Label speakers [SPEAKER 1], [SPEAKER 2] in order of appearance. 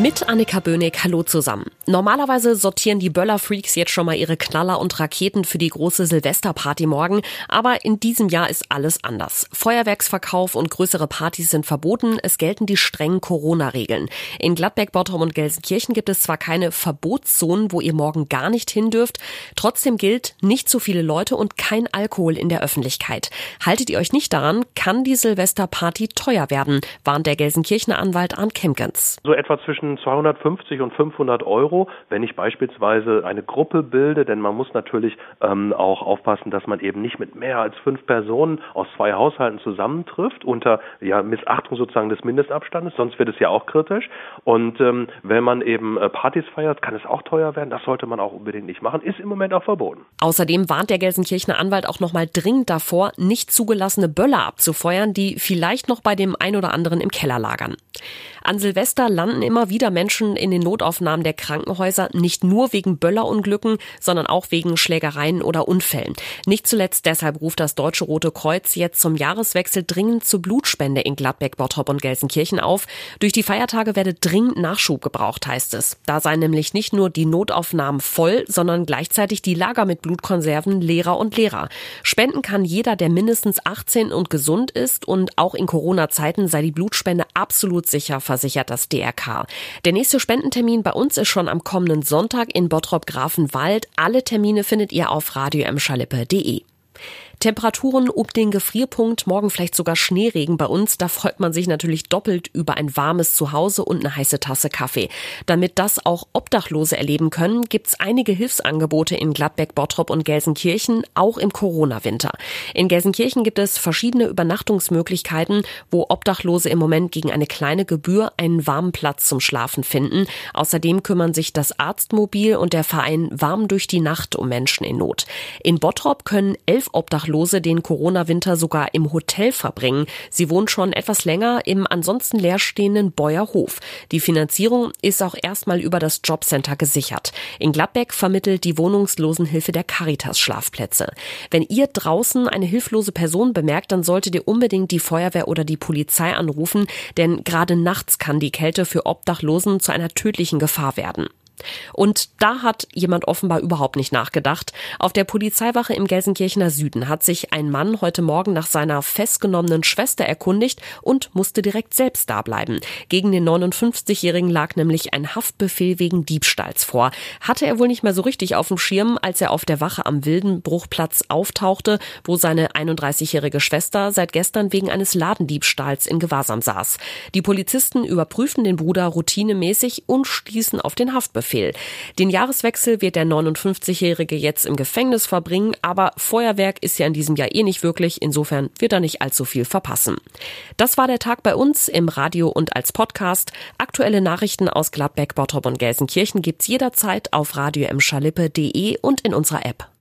[SPEAKER 1] Mit Annika Böhnig, hallo zusammen. Normalerweise sortieren die Böller-Freaks jetzt schon mal ihre Knaller und Raketen für die große Silvesterparty morgen, aber in diesem Jahr ist alles anders. Feuerwerksverkauf und größere Partys sind verboten, es gelten die strengen Corona-Regeln. In Gladbeck, Bottrop und Gelsenkirchen gibt es zwar keine Verbotszonen, wo ihr morgen gar nicht hin dürft, trotzdem gilt nicht zu viele Leute und kein Alkohol in der Öffentlichkeit. Haltet ihr euch nicht daran, kann die Silvesterparty teuer werden, warnt der Gelsenkirchener Anwalt Arndt Kemkens.
[SPEAKER 2] So etwa zwischen zwischen 250 und 500 Euro, wenn ich beispielsweise eine Gruppe bilde, denn man muss natürlich ähm, auch aufpassen, dass man eben nicht mit mehr als fünf Personen aus zwei Haushalten zusammentrifft, unter ja, Missachtung sozusagen des Mindestabstandes, sonst wird es ja auch kritisch. Und ähm, wenn man eben äh, Partys feiert, kann es auch teuer werden. Das sollte man auch unbedingt nicht machen, ist im Moment auch verboten.
[SPEAKER 1] Außerdem warnt der Gelsenkirchener Anwalt auch nochmal dringend davor, nicht zugelassene Böller abzufeuern, die vielleicht noch bei dem ein oder anderen im Keller lagern. An Silvester landen immer wieder Menschen in den Notaufnahmen der Krankenhäuser, nicht nur wegen Böllerunglücken, sondern auch wegen Schlägereien oder Unfällen. Nicht zuletzt deshalb ruft das Deutsche Rote Kreuz jetzt zum Jahreswechsel dringend zur Blutspende in Gladbeck, Bottrop und Gelsenkirchen auf. Durch die Feiertage werde dringend Nachschub gebraucht, heißt es. Da seien nämlich nicht nur die Notaufnahmen voll, sondern gleichzeitig die Lager mit Blutkonserven leerer und leerer. Spenden kann jeder, der mindestens 18 und gesund ist und auch in Corona-Zeiten sei die Blutspende absolut sicher versichert das DRK. Der nächste Spendentermin bei uns ist schon am kommenden Sonntag in Bottrop-Grafenwald. Alle Termine findet ihr auf radioemschalippe.de. Temperaturen um den Gefrierpunkt, morgen vielleicht sogar Schneeregen bei uns. Da freut man sich natürlich doppelt über ein warmes Zuhause und eine heiße Tasse Kaffee. Damit das auch Obdachlose erleben können, gibt's einige Hilfsangebote in Gladbeck, Bottrop und Gelsenkirchen, auch im Corona-Winter. In Gelsenkirchen gibt es verschiedene Übernachtungsmöglichkeiten, wo Obdachlose im Moment gegen eine kleine Gebühr einen warmen Platz zum Schlafen finden. Außerdem kümmern sich das Arztmobil und der Verein Warm durch die Nacht um Menschen in Not. In Bottrop können elf Obdachlose den Corona-Winter sogar im Hotel verbringen. Sie wohnen schon etwas länger im ansonsten leerstehenden Beuerhof. Die Finanzierung ist auch erstmal über das Jobcenter gesichert. In Gladbeck vermittelt die Wohnungslosenhilfe der Caritas Schlafplätze. Wenn ihr draußen eine hilflose Person bemerkt, dann solltet ihr unbedingt die Feuerwehr oder die Polizei anrufen, denn gerade nachts kann die Kälte für Obdachlosen zu einer tödlichen Gefahr werden. Und da hat jemand offenbar überhaupt nicht nachgedacht. Auf der Polizeiwache im Gelsenkirchener Süden hat sich ein Mann heute Morgen nach seiner festgenommenen Schwester erkundigt und musste direkt selbst da bleiben. Gegen den 59-Jährigen lag nämlich ein Haftbefehl wegen Diebstahls vor. Hatte er wohl nicht mehr so richtig auf dem Schirm, als er auf der Wache am Wildenbruchplatz auftauchte, wo seine 31-jährige Schwester seit gestern wegen eines Ladendiebstahls in Gewahrsam saß. Die Polizisten überprüfen den Bruder routinemäßig und stießen auf den Haftbefehl. Haftbefehl. Den Jahreswechsel wird der 59-Jährige jetzt im Gefängnis verbringen, aber Feuerwerk ist ja in diesem Jahr eh nicht wirklich, insofern wird er nicht allzu viel verpassen. Das war der Tag bei uns im Radio und als Podcast. Aktuelle Nachrichten aus Gladbeck, Bottrop und Gelsenkirchen gibt's jederzeit auf radio und in unserer App.